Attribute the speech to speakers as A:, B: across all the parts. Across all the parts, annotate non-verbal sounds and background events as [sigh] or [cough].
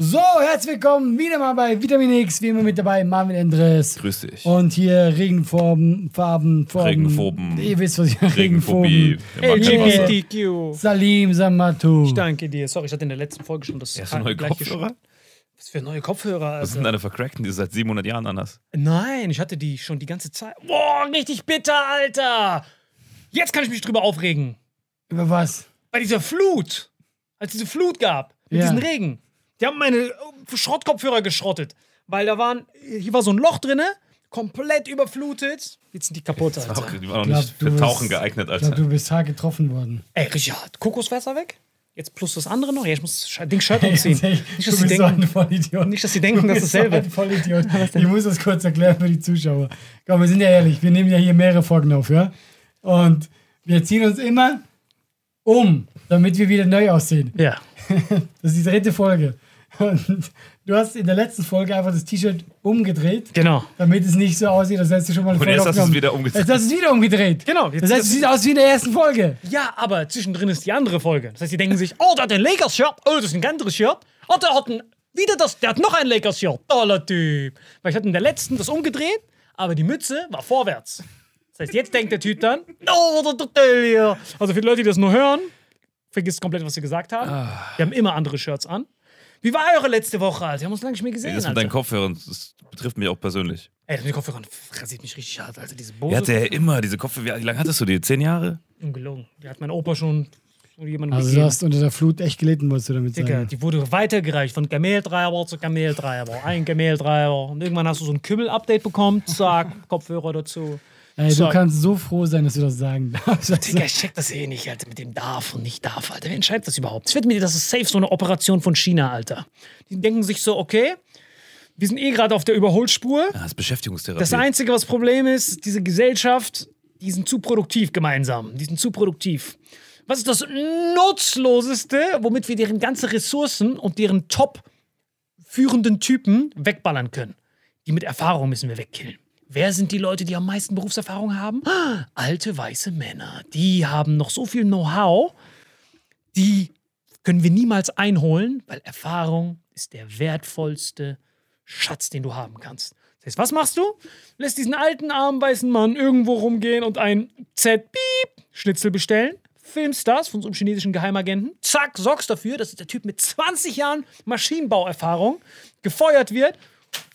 A: So, herzlich willkommen wieder mal bei Vitamin X, wie immer mit dabei Marvin Endres.
B: Grüß dich.
A: Und hier Regenfarben, Farben, Formen.
B: Regenphoben.
A: Ihr wisst, was ich
B: Regenphobie.
C: LGBTQ.
A: Salim Samatu.
C: Ich danke dir. Sorry, ich hatte in der letzten Folge schon das
B: Hast du neue Kopfhörer?
C: Was für neue Kopfhörer?
B: Was sind
C: Alter.
B: deine vercrackten, die du seit 700 Jahren anders?
C: Nein, ich hatte die schon die ganze Zeit. Boah, richtig bitter, Alter. Jetzt kann ich mich drüber aufregen.
A: Über was?
C: Bei dieser Flut. Als es diese Flut gab. Mit
A: Ja.
C: diesem Regen. Die haben meine äh, Schrottkopfhörer geschrottet. Weil da waren, hier war so ein Loch drinne, komplett überflutet. Jetzt sind die kaputt, Alter.
B: auch, die waren auch
A: Glaub,
B: nicht
A: du
B: für
A: bist-
B: Tauchen geeignet, Alter.
A: glaube, du bist hart getroffen worden.
C: Ey, Richard, Kokoswasser weg? Jetzt plus das andere noch? Ja, ich muss das Ding Shirt. [laughs]
A: Ganz ehrlich,
C: Nicht,
A: du
C: dass sie
A: bist so
C: denken,
A: ein Vollidiot.
C: nicht, dass sie denken,
A: Du
C: das
A: bist
C: ist dasselbe.
A: So ein Vollidiot. [laughs] Ich muss das kurz erklären für die Zuschauer. Komm, wir sind ja ehrlich, wir nehmen ja hier mehrere Folgen auf, ja? Und wir ziehen uns immer um, damit wir wieder neu aussehen.
C: Ja. [laughs]
A: Das ist die dritte Folge. Und du hast in der letzten Folge einfach das T-Shirt umgedreht,
C: Genau.
A: damit es nicht so aussieht, als hättest du schon mal eine
B: Und jetzt hast du es wieder umgedreht.
A: Jetzt hast du es wieder umgedreht.
C: Genau, jetzt
A: Das heißt, es sieht aus wie in der ersten Folge.
C: Ja, aber zwischendrin ist die andere Folge. Das heißt, die denken sich, oh, der hat ein Lakers-Shirt. Oh, das ist ein anderes Shirt. Oh, der hat ein, wieder das, der hat noch ein Lakers-Shirt. Toller Typ. Weil ich hatte in der letzten das umgedreht, aber die Mütze war vorwärts. Das heißt, jetzt denkt der Typ dann, oh, der Hotel hier. Also für die Leute, die das nur hören, vergisst komplett, was sie gesagt haben. Wir haben immer andere Shirts an. Wie war eure letzte Woche, Alter? Wir haben uns lange nicht mehr gesehen,
B: Das mit
C: Alter.
B: deinen Kopfhörern, das betrifft mich auch persönlich.
C: Ey, das mit den Kopfhörern rasiert mich richtig hart, Alter. Diese
B: Er
C: Bose.
B: hatte ja immer diese Kopfhörer. Wie lange hattest du die? Zehn Jahre?
C: Ungelogen. Die hat mein Opa schon jemandem
A: Also du
C: gegeben.
A: hast unter der Flut echt gelitten, wolltest du damit
C: Digga,
A: sagen.
C: die wurde weitergereicht von Kameltreiber zu Kameltreiber. Ein Kameltreiber. Und irgendwann hast du so ein Kümmel-Update bekommen. Zack, [laughs] Kopfhörer dazu.
A: Ey, du
C: So.
A: kannst so froh sein, dass du das sagen [laughs] darfst.
C: Digga, ich check das eh nicht, Alter, mit dem darf und nicht darf, Alter. Wer entscheidet das überhaupt? Ich wette mir, das ist safe so eine Operation von China, Alter. Die denken sich so, okay, wir sind eh gerade auf der Überholspur.
B: Ja, das ist Beschäftigungstherapie.
C: Das Einzige, was Problem ist, diese Gesellschaft, die sind zu produktiv gemeinsam. Die sind zu produktiv. Was ist das Nutzloseste, womit wir deren ganze Ressourcen und deren top führenden Typen wegballern können? Die mit Erfahrung müssen wir wegkillen. Wer sind die Leute, die am meisten Berufserfahrung haben? [gasps] Alte weiße Männer. Die haben noch so viel Know-how, die können wir niemals einholen, weil Erfahrung ist der wertvollste Schatz, den du haben kannst. Das heißt, was machst du? Lässt diesen alten, armen, weißen Mann irgendwo rumgehen und ein Z-Piep-Schnitzel bestellen, filmst das von so chinesischen Geheimagenten, zack, sorgst dafür, dass der Typ mit 20 Jahren Maschinenbauerfahrung gefeuert wird,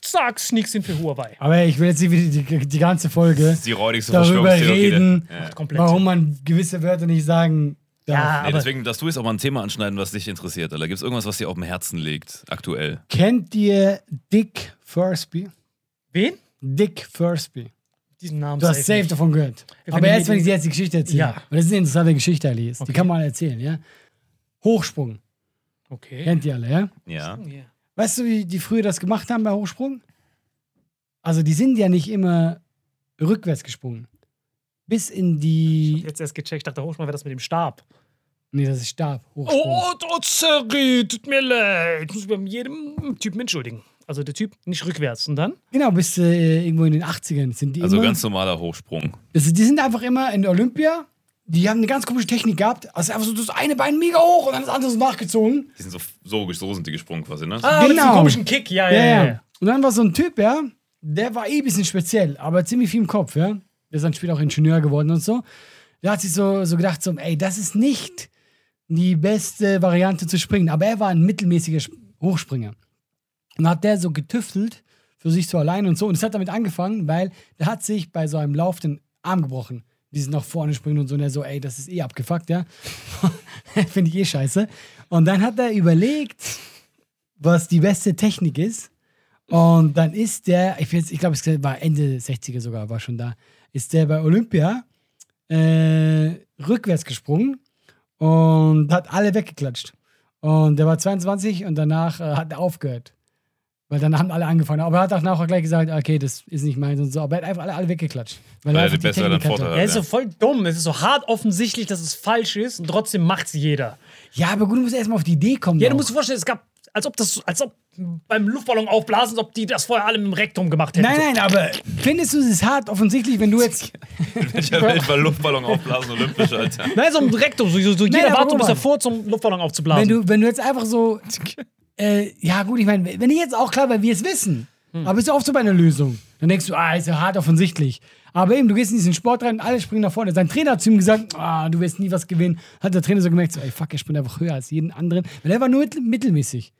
C: zack, sneaks ihn für Huawei.
A: Aber ich will jetzt nicht wieder die, die ganze Folge
B: die
A: darüber reden,
B: Ja.
C: Komplett.
A: warum man gewisse Wörter nicht sagen darf.
C: Ja,
B: Nee, deswegen, dass du jetzt auch mal ein Thema anschneiden, was dich interessiert. Oder gibt es irgendwas, was dir auf dem Herzen liegt, aktuell?
A: Kennt ihr Dick Fursby?
C: wen?
A: Dick Fursby.
C: Diesen Namen
A: Du hast
C: safe
A: safe
C: nicht.
A: davon gehört.
C: Wenn
A: Aber erst, wenn ich
C: die-
A: dir jetzt die Geschichte erzähle.
C: Ja.
A: Weil das ist eine interessante Geschichte, Alice. Die
C: Okay.
A: kann man mal erzählen, ja? Hochsprung.
C: Okay.
A: Kennt ihr alle, ja?
B: Ja.
C: Ja.
A: Weißt du, wie die früher das gemacht haben bei Hochsprung? Also, die sind ja nicht immer rückwärts gesprungen. Bis in die.
C: Jetzt erst gecheckt, ich dachte, Hochsprung wäre das mit dem Stab.
A: Nee, das ist Stab. Hochsprung.
C: Oh, oh, sorry, tut mir leid. Ich muss mich bei jedem Typen entschuldigen. Also der Typ nicht rückwärts. Und dann?
A: Genau, bis äh, irgendwo in den 80ern sind die
B: Also
A: immer.
B: ganz normaler Hochsprung.
A: Das, die sind einfach immer in der Olympia. Die haben eine ganz komische Technik gehabt. Also einfach so das eine Bein mega hoch und dann das andere so nachgezogen.
B: Die sind so, so, so sind die gesprungen quasi, ne?
C: Ah, mit
A: Genau.
C: diesem komischen Kick. Ja, ja, ja. ja.
A: Und dann war so ein Typ, ja, der war eh ein bisschen speziell, aber ziemlich viel im Kopf, ja. Der ist dann später auch Ingenieur geworden und so. Der hat sich so, so gedacht, so, ey, das ist nicht die beste Variante zu springen. Aber er war ein mittelmäßiger Sp- Hochspringer. Und hat der so getüftelt für sich so allein und so. Und es hat damit angefangen, weil der hat sich bei so einem Lauf den Arm gebrochen. Die sind nach vorne springen und so. Und er so, ey, das ist eh abgefuckt, ja. [laughs] Finde ich eh scheiße. Und dann hat er überlegt, was die beste Technik ist. Und dann ist der, ich, ich glaube, es war Ende 60er sogar, war schon da, ist der bei Olympia äh, rückwärts gesprungen und hat alle weggeklatscht. Und der war 22 und danach äh, hat er aufgehört. Weil dann haben alle angefangen. Aber er hat auch nachher gleich gesagt, okay, das ist nicht meins und so. Aber er hat einfach alle, alle weggeklatscht. Weil,
D: Weil er die besseren
A: hatte.
D: Vorteile
C: Er ist
D: Ja.
C: so voll dumm. Es ist so hart offensichtlich, dass es falsch ist und trotzdem macht es jeder.
A: Ja, aber gut, du musst erstmal auf die Idee kommen.
C: Ja, du musst dir vorstellen, es gab, als ob das, als ob beim Luftballon aufblasen, als ob die das vorher alle im Rektum gemacht hätten.
A: Nein, nein, aber findest du es hart offensichtlich, wenn du jetzt.
D: In welcher Welt war Luftballon aufblasen olympisch, Alter?
C: Nein, so im Rektum. So, so, so jeder
A: aber
C: wartet bis davor, zum Luftballon aufzublasen.
A: Wenn du, wenn du jetzt einfach so. [laughs] Äh, ja, gut, ich meine, wenn ich jetzt auch klar, weil wir es wissen.
C: Hm.
A: Aber ist ja oft so bei einer Lösung. Dann denkst du, ah, ist ja hart offensichtlich. Aber eben, du gehst in diesen Sport rein und alle springen nach vorne. Sein Trainer hat zu ihm gesagt, ah, du wirst nie was gewinnen. Hat der Trainer so gemerkt, so, ey, fuck, er springt einfach höher als jeden anderen. Weil er war nur mittel- mittelmäßig.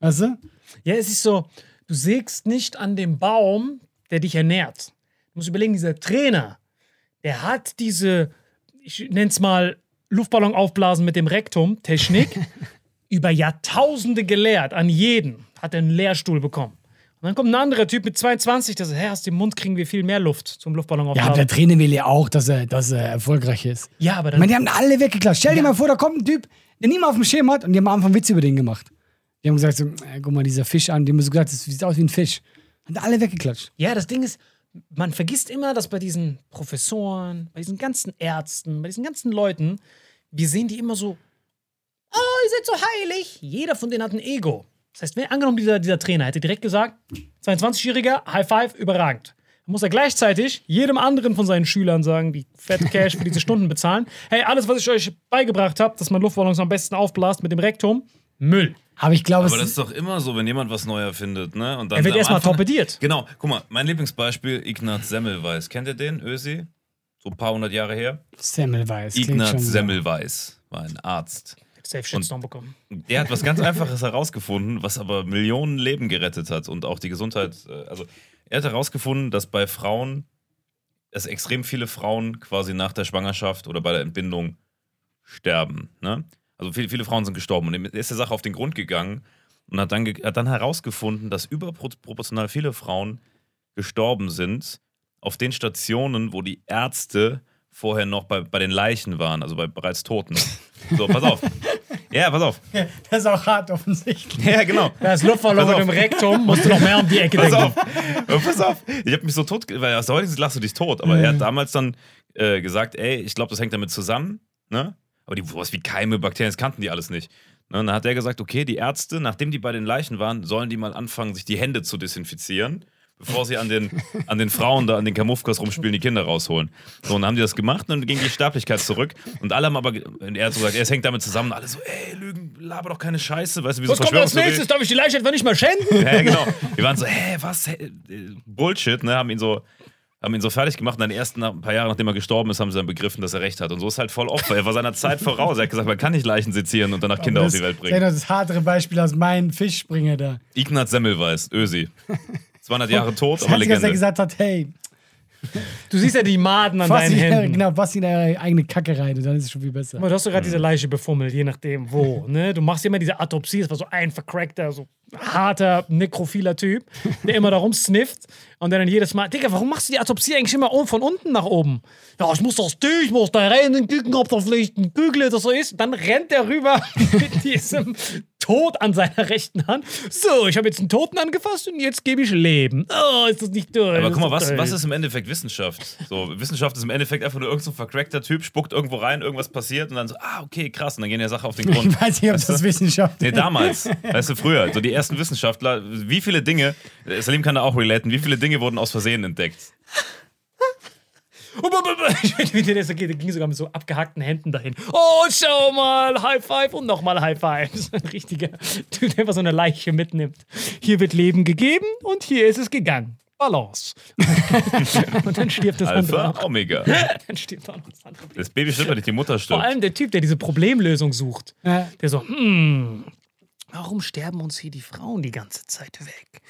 A: Weißt du?
C: Ja, es ist so, du sägst nicht an dem Baum, der dich ernährt. Du musst überlegen, dieser Trainer, der hat diese, ich nenn's mal Luftballon aufblasen mit dem Rektum, Technik, [laughs] über Jahrtausende gelehrt. An jeden hat er einen Lehrstuhl bekommen. Und dann kommt ein anderer Typ mit 22, der sagt, hä, aus dem Mund kriegen wir viel mehr Luft zum Luftballon
A: Ja, aber der Trainer will ja auch, dass er, dass er erfolgreich ist.
C: Ja, aber
A: Ich
C: dann,
A: meine, die haben alle weggeklatscht. Stell dir mal vor, da kommt ein Typ, der niemand auf dem Schirm hat und die haben am Anfang Witze über den gemacht. Die haben gesagt, so, äh, guck mal, dieser Fisch an, die haben so gesagt, das sieht aus wie ein Fisch. Und alle weggeklatscht.
C: Ja, das Ding ist, man vergisst immer, dass bei diesen Professoren, bei diesen ganzen Ärzten, bei diesen ganzen Leuten, wir sehen die immer so, oh, ihr seid so heilig. Jeder von denen hat ein Ego. Das heißt, wenn angenommen dieser, dieser Trainer hätte direkt gesagt, 22-Jähriger, High Five, überragend. Dann muss er gleichzeitig jedem anderen von seinen Schülern sagen, die fett Cash für diese Stunden bezahlen. Hey, alles, was ich euch beigebracht habe, dass man Luftballons am besten aufblast mit dem Rektum, Müll.
A: Aber ich glaube,
D: Aber
A: es
D: das ist doch immer so, wenn jemand was neu erfindet, ne? Und dann
C: Er wird erstmal torpediert.
D: Genau, guck mal, mein Lieblingsbeispiel, Ignaz Semmelweis. Kennt ihr den, Ösi? So ein paar hundert Jahre her.
A: Semmelweis.
D: Ignaz. Semmelweis war ein Arzt.
C: Safe Shitstorm bekommen.
D: Der hat was ganz [laughs] Einfaches herausgefunden, was aber Millionen Leben gerettet hat und auch die Gesundheit. äh, Also, er hat herausgefunden, dass bei Frauen, dass extrem viele Frauen quasi nach der Schwangerschaft oder bei der Entbindung sterben. Ne? Also, viele, viele Frauen sind gestorben. Und er ist der Sache auf den Grund gegangen und hat dann, hat dann herausgefunden, dass überproportional viele Frauen gestorben sind auf den Stationen, wo die Ärzte vorher noch bei, bei den Leichen waren, also bei bereits Toten. So, pass auf. [laughs] Ja, pass auf. [laughs]
A: Das ist auch hart offensichtlich.
D: Ja, genau. Pass
C: mit
D: auf.
C: dem Rektum musst du noch mehr um die Ecke
D: Pass
C: denken.
D: auf. Pass auf. Ich habe mich so tot, weil aus der heutigen lachst du dich tot. Aber er hat damals dann äh, gesagt, ey, ich glaube, das hängt damit zusammen. Ne? Aber die sowas wie Keime, Bakterien, das kannten die alles nicht. Ne? Und dann hat er gesagt, okay, die Ärzte, nachdem die bei den Leichen waren, sollen die mal anfangen, sich die Hände zu desinfizieren, bevor sie an den, an den Frauen da, an den Kamuffkas rumspielen, die Kinder rausholen. So, und dann haben die das gemacht und dann ging die Sterblichkeit zurück. Und alle haben aber, er hat so gesagt, es hängt damit zusammen. Alle so, ey, Lügen, laber doch keine Scheiße. Weißt du, wie so
C: Was kommt als nächstes? Darf ich die Leiche etwa nicht mehr schänden? [laughs]
D: ja, genau. Wir waren so, hä, was? Hä? äh, Bullshit, ne? Haben ihn so. Haben ihn so fertig gemacht und dann erst nach, ein paar Jahre nachdem er gestorben ist, haben sie dann begriffen, dass er recht hat. Und so ist halt voll weil er war seiner Zeit voraus. Er hat gesagt, man kann nicht Leichen sezieren und danach Kinder auf die Welt
A: Das
D: bringen.
A: ist das härtere Beispiel aus meinem Fischspringer da.
D: Ignaz Semmelweis, Ösi. [laughs] 200 Jahre tot,
A: Das
D: aber
A: Einzige, was er
D: Legende.
A: gesagt hat, hey,
C: Du siehst ja die Maden an
A: fass
C: deinen
A: in,
C: Händen.
A: genau, pass in deine eigene Kacke rein, dann ist es schon viel besser.
C: Mal, Du hast doch gerade diese Leiche befummelt, je nachdem wo. [laughs] Ne? Du machst immer diese Autopsie, das war so ein vercrackter, so harter, nekrophiler Typ, der immer da rumsnifft und der dann jedes Mal, Digga, warum machst du die Autopsie eigentlich immer oben- von unten nach oben? Ja, ich muss das durch, ich muss da rein und gucken, ob da vielleicht ein Bügel oder so ist. Dann rennt er rüber [laughs] mit diesem Tod an seiner [laughs] rechten Hand. So, ich habe jetzt einen Toten angefasst und jetzt gebe ich Leben. Oh, ist das nicht toll.
D: Aber guck mal, was, was ist im Endeffekt Wissenschaft? So, Wissenschaft ist im Endeffekt einfach nur irgendein so vercrackter Typ, spuckt irgendwo rein, irgendwas passiert und dann so, ah, okay, krass, und dann gehen der Sache auf den [laughs] Grund.
A: Ich weiß nicht, ob das Wissenschaft
D: Nee,
A: ist.
D: damals. Weißt du, früher. So die ersten Wissenschaftler. Wie viele Dinge, Salim kann da auch relaten, wie viele Dinge wurden aus Versehen entdeckt?
C: Ich weiß, wie der das geht. Der ging sogar mit so abgehackten Händen dahin. Oh, schau mal, High Five und nochmal High Five. Das [laughs] ist ein richtiger Typ, der einfach so eine Leiche mitnimmt. Hier wird Leben gegeben und hier ist es gegangen. Balance. [laughs] und dann stirbt das andere.
D: Alpha,
C: auch.
D: Omega. [laughs]
C: Dann stirbt auch noch das andere.
D: Das Baby stirbt, weil nicht die Mutter
C: Vor
D: stirbt.
C: allem der Typ, der diese Problemlösung sucht.
A: Ja.
C: Der so, hm, warum sterben uns hier die Frauen die ganze Zeit weg?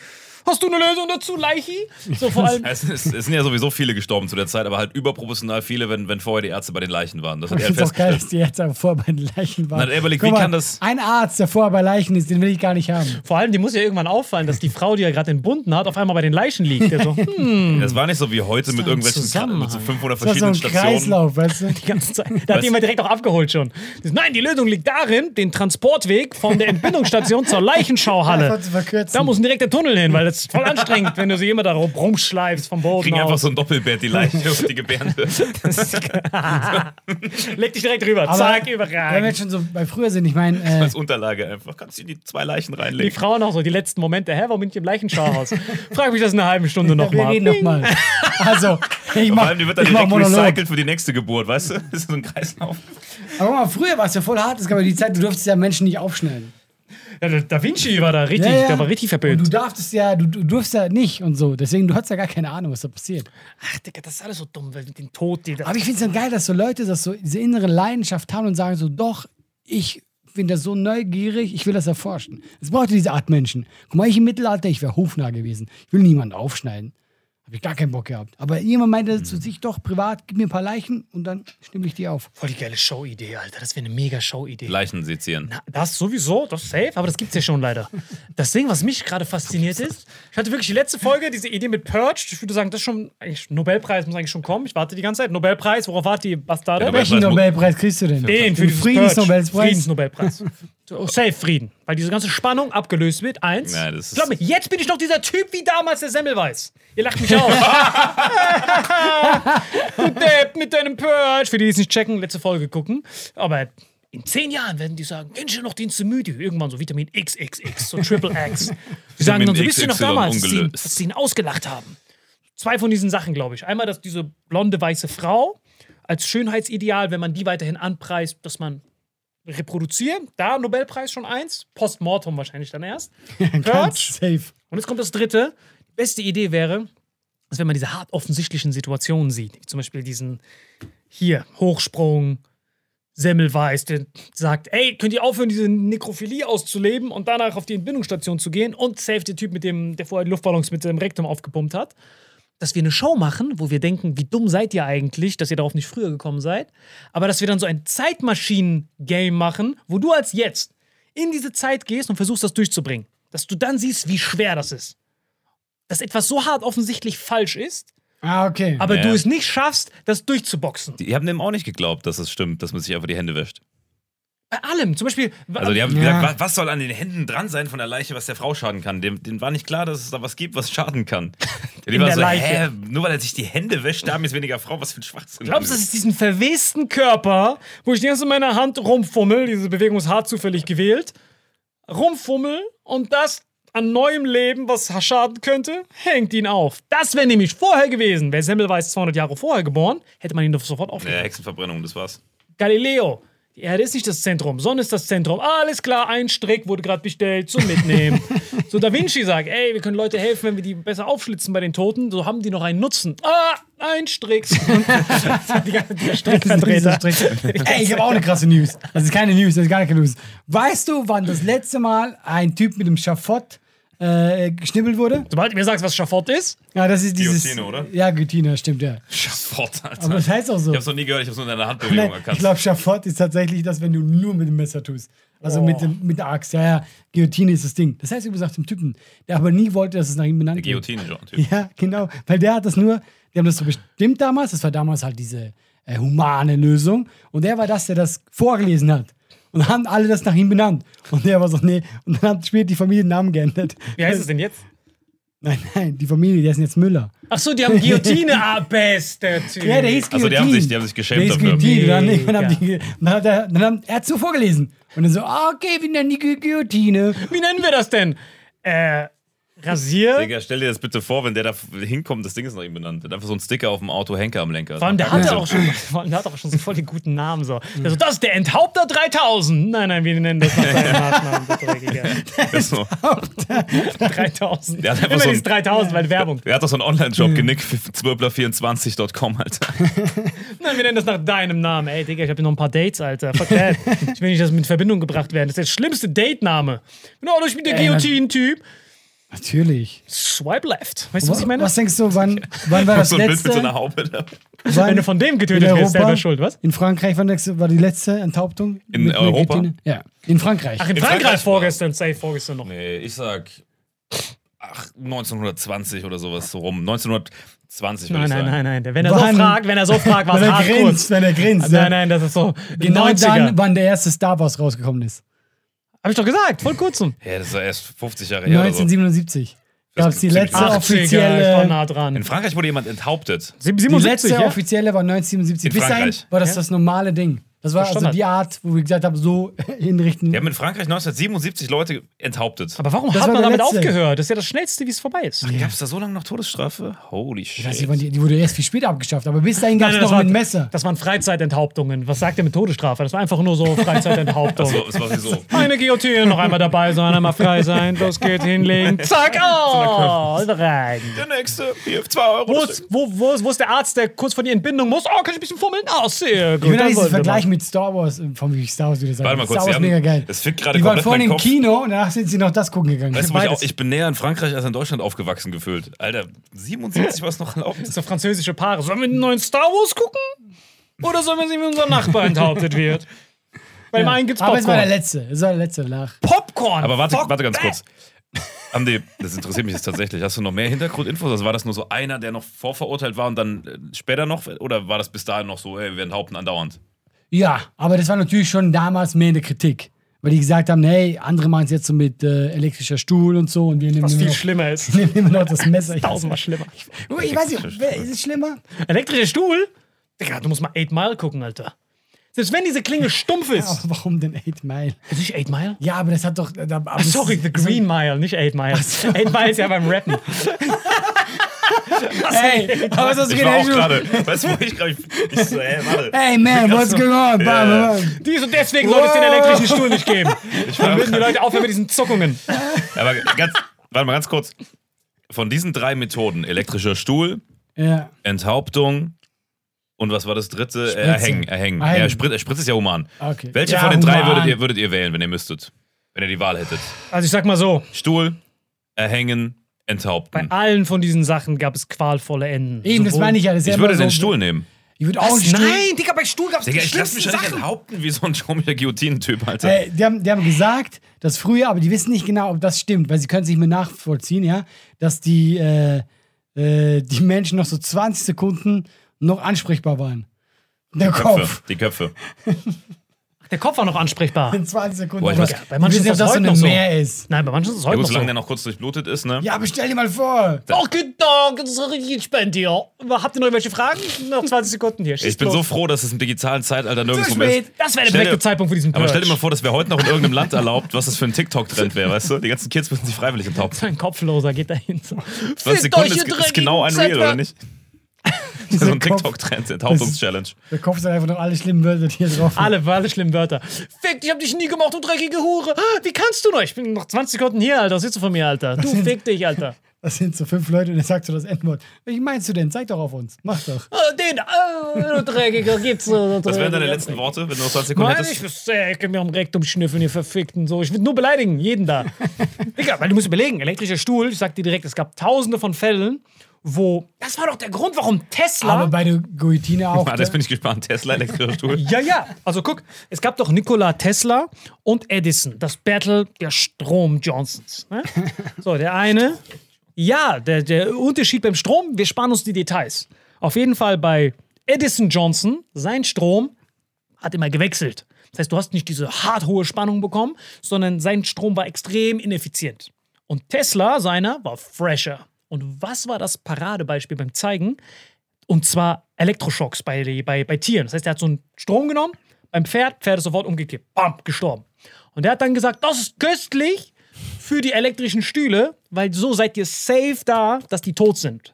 C: Hast du eine Lösung dazu, Leichi? So vor allem. [laughs]
D: Es, es, es sind ja sowieso viele gestorben zu der Zeit, aber halt überproportional viele, wenn, wenn vorher die Ärzte bei den Leichen waren. Das hat
A: Ich
D: er
A: auch geil, dass die jetzt aber vor bei den Leichen waren.
D: Na,
A: Guck
D: wie
A: mal,
D: kann das-
A: Ein Arzt, der vorher bei Leichen ist, den will ich gar nicht haben.
C: Vor allem, die muss ja irgendwann auffallen, dass die Frau, die er gerade entbunden hat, auf einmal bei den Leichen liegt. Der so, [laughs] hm,
D: Das war nicht so wie heute mit
C: doch
D: irgendwelchen Ka-
C: Zusammenhang.
D: mit so 500
A: Das war so ein
D: verschiedenen Stationen.
A: Kreislauf, weißt du? [laughs]
C: die ganze Zeit. Da hat jemand direkt auch abgeholt schon. Das- Nein, die Lösung liegt darin, den Transportweg von der Entbindungsstation zur Leichenschauhalle.
A: Verkürzen.
C: Da muss ein direkter Tunnel hin, weil das ist voll anstrengend, wenn du so jemand da rumschleifst vom Boden
D: Kriegen einfach so ein Doppelbett, die Leiche und [laughs] [laughs] die Gebärde. [laughs]
C: Leg dich direkt rüber.
A: Aber
C: Zack,
A: Wenn wir
C: überragend.
A: jetzt schon so bei früher sind, ich meine, äh,
D: Als Unterlage einfach. Kannst du die zwei Leichen
C: Die
D: reinlegen.
C: Frau noch so, die letzten Momente. Hä, warum bin ich im Leichenschauhaus? Frag mich das in einer halben Stunde
A: wir
C: nochmal.
A: reden nochmal. Also, ich
D: Vor
A: mach,
D: allem, die wird dann direkt recycelt für die nächste Geburt, weißt du? Das ist so ein Kreislauf.
A: Aber guck mal, früher war es ja voll hart. Es gab ja die Zeit, du durftest ja Menschen nicht aufschneiden.
C: Ja, der da Vinci war da richtig,
A: Ja, ja.
C: der war richtig
A: Und du
C: verpönt.
A: darfst ja, du, du durfst ja nicht und so. Deswegen, du hast ja gar keine Ahnung, was da passiert.
C: Ach, Digga, das ist alles so dumm, weil mit dem Tod, die da.
A: Aber ich finde es dann geil, dass so Leute das so, diese innere Leidenschaft haben und sagen so, doch, ich bin da so neugierig, ich will das erforschen. Es braucht diese Art Menschen. Guck mal, ich im Mittelalter, ich wäre hofnah gewesen. Ich will niemanden aufschneiden. Habe ich gar keinen Bock gehabt. Aber jemand meinte zu sich doch privat, gib mir ein paar Leichen und dann stimme ich die auf.
C: Voll die geile Show-Idee, Alter. Das wäre eine mega Show-Idee.
D: Leichen sezieren.
C: Na, das sowieso, das ist safe, aber das gibt's ja schon leider. Das Ding, was mich gerade fasziniert ist, ich hatte wirklich die letzte Folge, diese Idee mit Purge, ich würde sagen, das ist schon, eigentlich, Nobelpreis muss eigentlich schon kommen. Ich warte die ganze Zeit. Nobelpreis, worauf wartet die Bastarde?
D: Ja,
A: Welchen
D: Nobelpreis-
A: kriegst du denn?
C: Den für dieses
A: Friedensnobelpreis.
C: Friedensnobelpreis. [laughs] Safe Frieden. Weil diese ganze Spannung abgelöst wird. Eins.
D: Ja, das
C: Glaub mir, jetzt bin ich noch dieser Typ wie damals der Semmelweis. Ihr lacht mich aus. du Depp mit deinem Purge. Für die, die es nicht checken, letzte Folge gucken. Aber in zehn Jahren werden die sagen, Mensch, noch Dienste müde. Irgendwann so Vitamin XXX, so Triple X. Die sagen dann so, wisst ihr noch damals, dass sie, dass sie ihn ausgelacht haben? Zwei von diesen Sachen, glaube ich. Einmal, dass diese blonde weiße Frau als Schönheitsideal, wenn man die weiterhin anpreist, dass man reproduzieren. Da Nobelpreis schon eins. Postmortem wahrscheinlich dann erst. [laughs]
A: Ganz safe.
C: Und jetzt kommt das dritte. Die beste Idee wäre, dass wenn man diese hart offensichtlichen Situationen sieht, wie zum Beispiel diesen hier, Hochsprung, Semmelweis, der sagt, ey, könnt ihr aufhören, diese Nekrophilie auszuleben und danach auf die Entbindungsstation zu gehen und safe der Typ, mit dem, der vorher die Luftballons mit seinem Rektum aufgepumpt hat, dass wir eine Show machen, wo wir denken, wie dumm seid ihr eigentlich, dass ihr darauf nicht früher gekommen seid, aber dass wir dann so ein Zeitmaschinen-Game machen, wo du als jetzt in diese Zeit gehst und versuchst, das durchzubringen. Dass du dann siehst, wie schwer das ist. Dass etwas so hart offensichtlich falsch ist,
A: Ah, okay.
C: aber
D: Ja.
C: du es nicht schaffst, das durchzuboxen.
D: Die haben dem auch nicht geglaubt, dass es stimmt, dass man sich einfach die Hände wäscht.
C: Bei allem. Zum Beispiel,
D: Also die haben
A: Ja.
D: gesagt, wa- was soll an den Händen dran sein von der Leiche, was der Frau schaden kann? Dem, denen war nicht klar, dass es da was gibt, was schaden kann. [laughs] Die
C: In
D: war
C: der
D: so,
C: Leiche.
D: hä, nur weil er sich die Hände wäscht, da haben jetzt weniger Frau, was für ein Schwachsinn.
C: glaubst du, das ist diesen verwesten Körper, wo ich die ganze Zeit in meiner Hand rumfummel, diese Bewegung ist hart zufällig gewählt, rumfummel und das an neuem Leben, was schaden könnte, hängt ihn auf. Das wäre nämlich vorher gewesen. Wäre Semmelweis 200 Jahre vorher geboren, hätte man ihn doch sofort
D: Ja,
C: aufgehört.
D: Hexenverbrennung, das war's.
C: Galileo. Die Erde ist nicht das Zentrum, Sonne ist das Zentrum. Alles klar, ein Strick wurde gerade bestellt zum Mitnehmen. [laughs] so Da Vinci sagt, ey, wir können Leute helfen, wenn wir die besser aufschlitzen bei den Toten. So haben die noch einen Nutzen. Ah, ein Strick. [laughs] [laughs]
A: Ey, ich habe auch eine krasse News. Das ist keine News, das ist gar keine News. Weißt du, wann das letzte Mal ein Typ mit dem Schafott äh, geschnibbelt wurde?
C: Sobald du mir sagst, was Schafott ist,
A: Ja, das ist dieses.
D: Guillotine, oder?
A: Ja, Guillotine, stimmt, ja.
D: Schafott, Alter.
A: Aber das heißt auch so.
D: ich hab's noch nie gehört, ich hab's nur in deiner Handbewegung
A: Nein,
D: erkannt.
A: ich glaube, Schafott ist tatsächlich das, wenn du nur mit dem Messer tust. Also mit, dem, mit der Axt. Ja, ja, Guillotine ist das Ding. Das heißt übrigens nach dem Typen, der aber nie wollte, dass es nach ihm benannt wird.
D: Guillotine-Typ.
A: Ja, genau. Weil der hat das nur, die haben das so bestimmt damals, das war damals halt diese äh, humane Lösung. Und der war das, der das vorgelesen hat. Und haben alle das nach ihm benannt. Und der war so, nee. Und dann hat später die Familie den Namen geändert.
C: wie heißt es denn jetzt?
A: Nein, nein, die Familie, die heißen jetzt Müller.
C: Ach so, die haben Guillotine. ah, bester Typ.
A: Ja, der hieß Guillotine.
D: Also die haben sich- die haben sich geschämt
A: der hieß
D: dafür.
A: Guillotine. Und Dann, irgendwann haben die, dann hat er, dann haben, er hat so vorgelesen. Und dann so, ah, okay, wir nennen die Gu- Guillotine.
C: Wie nennen wir das denn? Äh, Rasier?
D: Digga, stell dir das bitte vor, wenn der da hinkommt, das Ding ist nach ihm benannt. Der hat einfach so ein Sticker auf dem Auto, Henker am Lenker.
C: Vor allem, der hatte auch schon, vor allem, der hat auch schon so voll die guten Namen. So. Der so, das ist der Enthaupter 3000. Nein, nein, wir nennen das nach seinem Nachnamen. [laughs] Der Dreckige.
D: Das ist so.
C: 3000.
D: Der hat einfach
C: Immer
D: so ein-
C: dieses 3000, weil Werbung.
D: Der hat doch so einen Online-Shop genickt für 1224.com, Alter. [laughs]
C: Nein, wir nennen das nach deinem Namen. Ey, Digga, ich habe hier noch ein paar Dates, Alter. Fuck that. [laughs] Ich will nicht, dass mit Verbindung gebracht werden. Das ist der schlimmste Date-Name. Genau, ich bin der
A: Ey,
C: Guillotine-Typ.
A: Natürlich.
C: Swipe left. Weißt du, was ich meine?
A: Was denkst du, wann, [laughs] wann war das
D: so ein Bild
A: letzte?
D: mit so einer Haube da.
A: wann,
C: Wenn du von dem getötet wirst,
A: Europa?
C: selber schuld, was?
A: In Frankreich wann denkst du, war die letzte Enthauptung?
D: In
A: Mit
D: Europa?
A: Guillotine? Ja, in Frankreich.
C: Ach, in,
D: In
C: Frankreich,
D: Frankreich
C: vorgestern, safe vorgestern noch.
D: Nee, ich sag ach, 1920 oder sowas so rum. 1920 würde
C: Nein,
D: ich
C: nein,
D: sagen.
C: nein, nein. Wenn er
A: Wann-
C: so fragt, wenn er so fragt,
A: wenn
C: es
A: er
C: hart kurz.
A: grinst, wenn er grinst.
C: Nein, nein, das ist so
A: Genau
C: 90er.
A: dann, wann der erste Star Wars rausgekommen ist.
C: Hab ich doch gesagt, voll kurzem.
D: Ja, das war erst 50 Jahre her oder so.
A: 1977. Gab es die letzte
D: genau.
C: 80er, ich war
A: offizielle.
C: nah dran.
D: In Frankreich wurde jemand enthauptet.
A: Die
C: 77,
A: letzte
C: ja?
A: offizielle war 1977.
D: In
A: Bis dahin
D: Frankreich.
A: war das
C: Ja.
A: das normale Ding. Das war also die Art, wo wir gesagt haben, so [laughs] hinrichten.
D: Wir haben in Frankreich 1977 Leute enthauptet.
C: Aber warum
A: Das
C: hat man damit
A: letzte.
C: aufgehört? Das ist ja das Schnellste, wie es vorbei ist.
D: Gab es da so lange noch Todesstrafe? Holy
A: Ich weiß nicht,
D: shit.
A: die, die wurde erst viel später abgeschafft, aber bis dahin gab es noch
C: das, war,
A: Messer.
C: das waren Freizeitenthauptungen. Was sagt er mit Todesstrafe? Das war einfach nur so Freizeitenthauptung.
D: Also, es war wie so.
C: Eine Guillotine, noch einmal dabei sein, einmal frei sein, los geht, hinlegen, zack, oh, rein.
D: Der nächste, hier, 2 Euro.
C: Wo ist, wo, wo, ist, wo ist der Arzt, der kurz vor die Entbindung muss? Oh, kann ich ein bisschen fummeln? Oh, sehr gut.
A: Ich will diesen Vergleich mit Star Wars, äh, von wie ich Star Wars wieder sagen.
D: Warte mal kurz,
A: Star
D: Sie
A: Wars
D: haben-
A: mega geil.
D: das fickt gerade
A: Die waren
D: komplett
A: vorhin im. Kino und danach sind sie noch das gucken gegangen.
D: Weißt du, ich, auch, ich bin näher in Frankreich als in Deutschland aufgewachsen gefühlt. Alter, 77 war es noch erlaubt.
C: So französische Paare. Sollen wir den neuen Star Wars gucken? Oder sollen wir sehen, wie unser Nachbar enthauptet wird? Bei dem einen gibt's
A: aber es war der
C: Popcorn.
A: letzte. Es war der letzte danach.
C: Popcorn!
D: Aber warte,
C: Fuck
D: warte ganz kurz. Die, das interessiert mich jetzt tatsächlich. Hast du noch mehr Hintergrundinfos? Also war das nur so einer, der noch vorverurteilt war und dann äh, später noch? Oder war das bis dahin noch so, ey, wir enthaupten andauernd?
A: Ja, aber das war natürlich schon damals mehr in der Kritik. Weil die gesagt haben, hey, andere machen es jetzt so mit äh, elektrischer Stuhl und so und wir nehmen
C: Was
A: immer
C: viel
A: noch,
C: schlimmer ist. [laughs]
A: nehmen immer noch das Messer. Ich [laughs] weiß
C: Tausendmal schlimmer.
A: nicht. Ich weiß nicht, wer- ist es schlimmer?
C: Elektrischer Stuhl? Digga, du musst mal 8 Mile gucken, Alter. Selbst wenn diese Klinge stumpf ist.
A: warum denn 8 Mile?
C: Ist nicht 8 Mile?
A: Ja, aber das hat doch. Da, aber
C: Ach, sorry, The Green Mile, nicht 8 Mile. 8 Mile ist ja beim Rappen. [laughs]
A: Hey, aber das
D: Ich
A: geht
D: war auch gerade, weißt du, wo ich gerade, ich so, ey, warte.
A: Hey man, what's going on? Bam.
C: Dies und deswegen sollte es den
A: Wow.
C: elektrischen Stuhl nicht geben. Dann würden die Leute aufhören mit diesen Zuckungen.
D: Aber ganz, warte mal ganz kurz. Von diesen drei Methoden, elektrischer Stuhl,
A: Ja.
D: Enthauptung und was war das dritte?
A: Spritze.
D: erhängen, erhängen.
A: Erhängen.
D: Ja, Sprit, Spritze ist ja human.
A: Okay.
D: Welche
A: Ja,
D: von den drei
A: human.
D: würdet ihr, würdet ihr wählen, wenn ihr müsstet? Wenn ihr die Wahl hättet?
C: Also ich sag mal so,
D: Stuhl, erhängen,
C: bei
D: enthaupten.
C: allen von diesen Sachen gab es qualvolle Enden.
A: Eben, das
C: Sowohl-
A: meine ich ja. Das
D: Ich würde
A: immer
D: den
A: so,
D: Stuhl nehmen.
A: Ich würde auch einen? Stuhl.
C: Nein, Digga, bei Stuhl gab es
D: Digga,
C: die
D: ich lass mich ja nicht
C: Sachen.
D: enthaupten wie so ein komischer Guillotinen-Typ, Alter.
A: Äh, die, haben, die haben gesagt, dass früher, aber die wissen nicht genau, ob das stimmt, weil sie können es nicht mehr nachvollziehen, ja, dass die, äh, äh, die Menschen noch so 20 Sekunden noch ansprechbar waren. Der
D: Köpfe,
A: Kopf.
D: die Köpfe. [laughs]
C: Der Kopf war noch ansprechbar.
A: In 20 Sekunden.
D: Boah, ich weiß-
C: Ja, bei
A: ich
C: manchen ist
A: das
C: das
A: so
C: noch so.
A: Mehr ist.
C: Nein, bei manchen ist es
D: Ja
C: heute
D: gut,
C: noch
D: solange
C: so.
D: der noch kurz durchblutet ist, ne?
A: Ja, aber stell dir mal vor.
C: Oh, guten Tag, das ist richtig entspannt hier. Habt ihr noch irgendwelche Fragen? Noch 20 Sekunden hier.
D: Ich
C: schießt
D: bin so
C: los.
D: froh, dass es im digitalen Zeitalter nirgendwo
A: Zu
D: mehr
A: spät.
D: ist.
C: Das wäre der perfekte Zeitpunkt für diesen
D: Aber stell dir mal
C: Purge.
D: vor, das wäre heute noch in irgendeinem Land erlaubt, was das für ein TikTok-Trend wäre, weißt du? Die ganzen Kids müssen sich freiwillig enthaupten. [laughs]
C: Ein Kopfloser geht dahin. So.
D: 20 Sekunden ist, ist genau ein Reel, oder nicht? Das ist so ein TikTok-Trend, Enthauptungs-Challenge.
A: Der Kopf sind einfach noch alle schlimmen Wörter, die hier drauf sind.
C: Alle, alle schlimmen Wörter. Fick, ich hab dich nie gemocht, du dreckige Hure. Wie kannst du noch? Ich bin noch 20 Sekunden hier, Alter. Was willst du von mir, Alter? Du, fick dich, Alter.
A: Das sind so fünf Leute und er sagt so das Endwort. Welchen meinst du denn? Zeig doch auf uns. Mach doch.
C: Ah, Den, ah, du dreckiger, gibt's so.
D: Was wären deine letzten Worte, wenn du noch 20 Sekunden
C: Nein, ich
D: hättest?
C: will Säcke mir am Rektum schnüffeln, ihr Verfickten. So. Ich will nur beleidigen, jeden da. [laughs] Digga, weil du musst überlegen, elektrischer Stuhl, ich sag dir direkt, es gab tausende von Fällen, wo. Das war doch der Grund, warum Tesla.
A: Aber bei der Guillotine auch.
D: Ah, das bin ich gespannt. Tesla, elektrischer Stuhl.
C: Ja, ja. Also guck, es gab doch Nikola Tesla und Edison, das Battle der Strom-Johnsons. Ne? So, der eine, ja, der, der Unterschied beim Strom, wir sparen uns die Details. Auf jeden Fall bei Edison Johnson, sein Strom hat immer gewechselt. Das heißt, du hast nicht diese hart hohe Spannung bekommen, sondern sein Strom war extrem ineffizient. Und Tesla, seiner, war fresher. Und was war das Paradebeispiel beim Zeigen? Und zwar Elektroschocks bei, bei, bei Tieren. Das heißt, er hat so einen Strom genommen, beim Pferd, Pferd ist sofort umgekippt. Bam, gestorben. Und er hat dann gesagt, das ist köstlich für die elektrischen Stühle, weil so seid ihr safe da, dass die tot sind.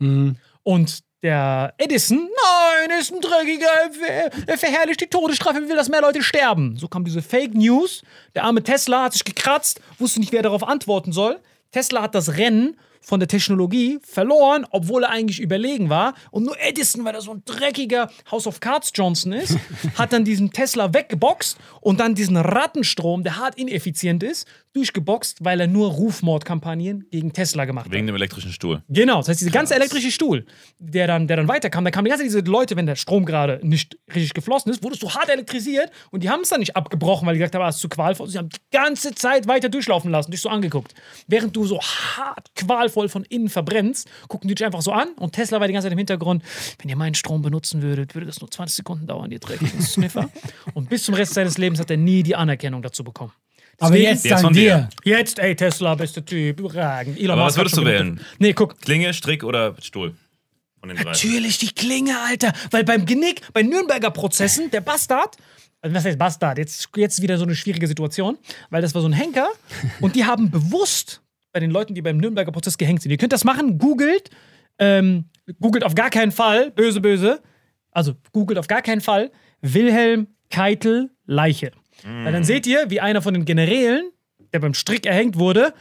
C: Und der Edison, nein, ist ein dreckiger, er er verherrlicht die Todesstrafe, er will, dass mehr Leute sterben. So kam diese Fake News. Der arme Tesla hat sich gekratzt, wusste nicht, wer darauf antworten soll. Tesla hat das Rennen von der Technologie verloren, obwohl er eigentlich überlegen war. Und nur Edison, weil er so ein dreckiger House of Cards Johnson ist, [laughs] hat dann diesen Tesla weggeboxt und dann diesen Rattenstrom, der hart ineffizient ist, durchgeboxt, weil er nur Rufmordkampagnen gegen Tesla gemacht hat.
D: Wegen dem elektrischen Stuhl.
C: Genau, das heißt, dieser ganze elektrische Stuhl, der dann, der dann weiterkam, da kamen die ganze Zeit diese Leute, wenn der Strom gerade nicht richtig geflossen ist, wurdest du hart elektrisiert und die haben es dann nicht abgebrochen, weil die gesagt haben, ah, es ist zu qualvoll. Sie haben die ganze Zeit weiter durchlaufen lassen, dich so angeguckt. Während du so hart qualvoll von innen verbrennst, gucken die dich einfach so an und Tesla war die ganze Zeit im Hintergrund, wenn ihr meinen Strom benutzen würdet, würde das nur 20 Sekunden dauern, ihr dreckigen Sniffer. und bis zum Rest seines Lebens hat er nie die Anerkennung dazu bekommen.
A: Aber
C: Deswegen-
A: jetzt
D: von dir.
A: dir.
C: Jetzt, ey, Tesla, beste Typ, überragend. Elon
D: Aber
C: Musk
D: was würdest du wählen?
C: Nee, guck.
D: Klinge, Strick oder Stuhl? Von den drei.
C: Natürlich die Klinge, Alter. Weil beim Genick, bei Nürnberger Prozessen, der Bastard, also was heißt Bastard? Jetzt, jetzt wieder so eine schwierige Situation, weil das war so ein Henker [laughs] und die haben bewusst bei den Leuten, die beim Nürnberger Prozess gehängt sind. Ihr könnt das machen, googelt, ähm, googelt auf gar keinen Fall, böse, böse, also googelt auf gar keinen Fall Wilhelm Keitel Leiche. Weil dann seht ihr, wie einer von den Generälen, der beim Strick erhängt wurde,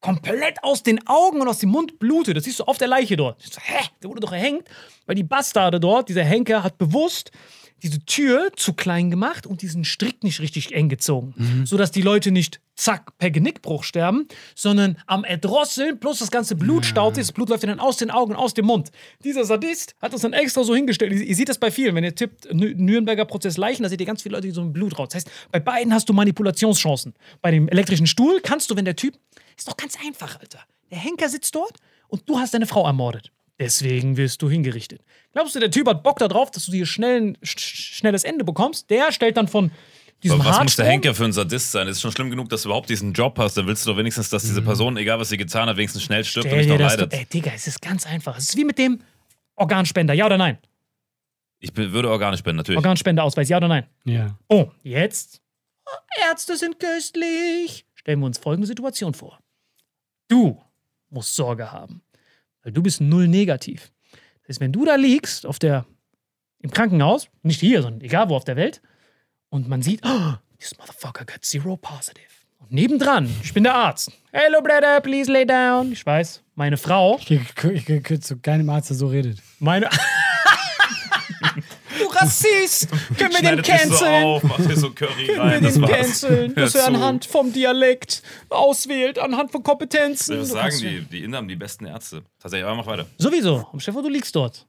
C: komplett aus den Augen und aus dem Mund blutet. Das siehst du auf der Leiche dort. So, hä? Der wurde doch erhängt. Weil die Bastarde dort, dieser Henker, hat bewusst diese Tür zu klein gemacht und diesen Strick nicht richtig eng gezogen. Sodass die Leute nicht zack per Genickbruch sterben, sondern am Erdrosseln plus das ganze Blut staut sich, das Blut läuft ihnen dann aus den Augen aus dem Mund. Dieser Sadist hat das dann extra so hingestellt. Ihr, ihr seht das bei vielen, wenn ihr tippt Nü- Nürnberger Prozess Leichen, da seht ihr ganz viele Leute, die so ein Blut raus. Das heißt, bei beiden hast du Manipulationschancen. Bei dem elektrischen Stuhl kannst du, wenn der Typ, ist doch ganz einfach, Alter. Der Henker sitzt dort und du hast deine Frau ermordet. Deswegen wirst du hingerichtet. Glaubst du, der Typ hat Bock darauf, dass du hier schnell ein sch schnelles Ende bekommst? Der stellt dann von diesem
D: Aber was muss der Henker für ein Sadist sein? Ist schon schlimm genug, dass du überhaupt diesen Job hast. Dann willst du doch wenigstens, dass diese Person, egal was sie getan hat, wenigstens schnell stirbt und
C: Stell
D: nicht
C: dir
D: noch
C: das,
D: leidet.
C: ey, Digga, es ist ganz einfach. Es ist wie mit dem Organspender, ja oder nein?
D: Ich bin- würde Organe spenden, natürlich.
C: Organspendeausweis, ja oder nein?
A: Ja.
C: Oh, jetzt? Ärzte sind köstlich. Stellen wir uns folgende Situation vor. Du musst Sorge haben, weil du bist null negativ. Das heißt, wenn du da liegst auf der, im Krankenhaus, nicht hier, sondern egal wo auf der Welt, und man sieht, oh, this motherfucker got zero positive. Und nebendran, ich bin der Arzt. Hello, brother, please lay down. Ich weiß, meine Frau,
A: Ich krieg zu keinem Arzt, der so redet.
C: meine. [laughs] du Rassist! Können wir den
D: so
C: canceln?
D: auf, so Curry
C: Können
D: rein.
C: wir
D: Das
C: den
D: war's.
C: canceln, dass er anhand vom Dialekt auswählt, anhand von Kompetenzen.
D: Was
C: Du
D: sagen die? Die Inder haben die besten Ärzte. Tatsächlich, aber mach weiter.
C: Sowieso. Und Stefan, du liegst dort.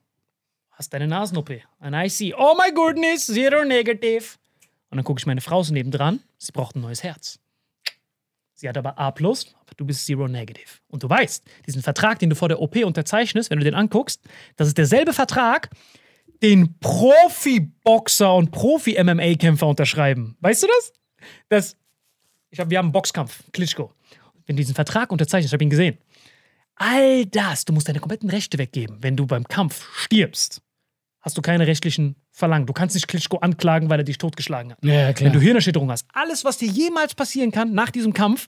C: Hast deine Nasen-OP. And I see, oh my goodness, zero negative. Und dann gucke ich meine Frau so nebendran. Sie braucht ein neues Herz. Sie hat aber A+, aber du bist zero negative. Und du weißt, diesen Vertrag, den du vor der OP unterzeichnest, wenn du den anguckst, das ist derselbe Vertrag, den Profi-Boxer und Profi-MMA-Kämpfer unterschreiben. Weißt du das? das ich hab, wir haben einen Boxkampf, Klitschko. Wenn du diesen Vertrag unterzeichnest, ich habe ihn gesehen. All das, du musst deine kompletten Rechte weggeben. Wenn du beim Kampf stirbst, hast du keine rechtlichen Verlangen. Du kannst nicht Klitschko anklagen, weil er dich totgeschlagen hat.
A: Ja,
C: Wenn du Hirnerschütterung hast, alles, was dir jemals passieren kann nach diesem Kampf,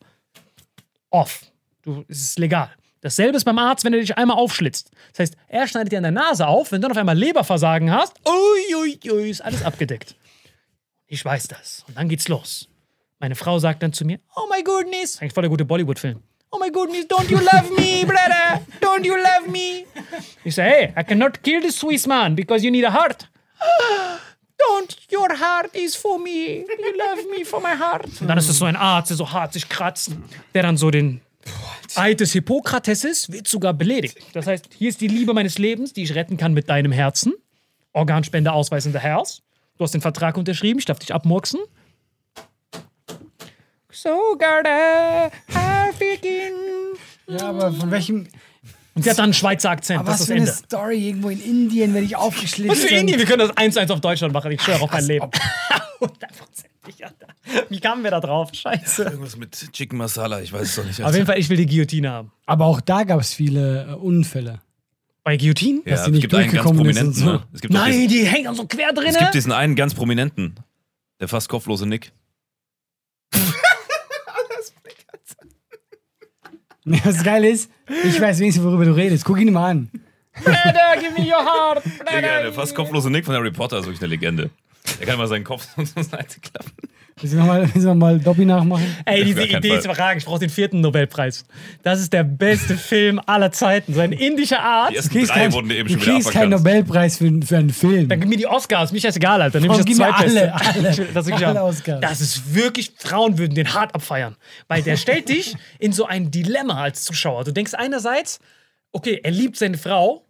C: off. Du, es ist legal. Dasselbe ist beim Arzt, wenn er dich einmal aufschlitzt. Das heißt, er schneidet dir an der Nase auf, wenn du dann auf einmal Leberversagen hast, ui, ui, ui, ist alles abgedeckt. Ich weiß das. Und dann geht's los. Meine Frau sagt dann zu mir, oh my goodness, eigentlich voll der gute Bollywood-Film. Oh my goodness, don't you love me, brother? Don't you love me? Ich sage, hey, I cannot kill this Swiss man because you need a heart. Don't, your heart is for me. You love me for my heart. Und dann ist es so ein Arzt, der so hart sich kratzt, der dann so den Eid des Hippokrates ist, wird sogar beledigt. Das heißt, hier ist die Liebe meines Lebens, die ich retten kann mit deinem Herzen. Organspendeausweis in the house. Du hast den Vertrag unterschrieben, ich darf dich abmurksen. So, Garda, begin.
A: Ja, aber von welchem.
C: Und sie hat dann einen Schweizer Akzent.
A: Aber
C: das
A: was
C: ist
A: für
C: das
A: eine
C: Ende.
A: Story irgendwo in Indien, wenn ich aufgeschlitzt
C: Was für
A: bin.
C: Indien? Wir können das eins eins auf Deutschland machen. Ich schwöre auf mein Leben. Hundertprozentig, Alter. Wie kamen wir da drauf? Scheiße.
D: Irgendwas mit Chicken Masala, ich weiß es doch nicht.
C: Auf jeden Fall, ich will die Guillotine haben.
A: Aber auch da gab es viele äh, Unfälle.
C: Bei Guillotine?
D: ja,
A: die
D: es
A: nicht
D: gibt einen ganz prominenten.
A: so.
D: Ne? Es gibt doch
C: Nein,
D: diesen,
C: die hängen so quer drin.
D: es gibt diesen einen ganz prominenten. Der fast kopflose Nick. [laughs]
A: Das Geile ist, ich weiß wenigstens, worüber du redest. Guck ihn mal an.
C: Brother, give me your heart. Brother,
D: Digga, der fast kopflose Nick von Harry Potter ist wirklich eine Legende. Der kann mal seinen Kopf so [laughs] zur Seite klappen.
A: Müssen wir mal, müssen wir mal Dobby nachmachen?
C: Ey, diese Idee
D: Fall.
C: ist überragend. Ich brauche den vierten Nobelpreis. Das ist der beste [laughs] Film aller Zeiten. So ein indischer
D: Die
C: Arzt.
D: ersten
A: Du kriegst, kein,
D: wurden eben
A: du
D: schon wieder
A: kriegst keinen. Nobelpreis für, für einen Film.
C: Dann gib mir die Oscars, mich scheißegal, Alter. Dann nehme ich das
A: gib mir
C: zweitbeste.
A: alle, [laughs] alle.
C: Das, wirklich
A: Alle. Oscars.
C: das ist wirklich, Frauen würden den hart abfeiern. Weil der stellt dich in so ein Dilemma als Zuschauer. Du denkst einerseits, okay, er liebt seine Frau,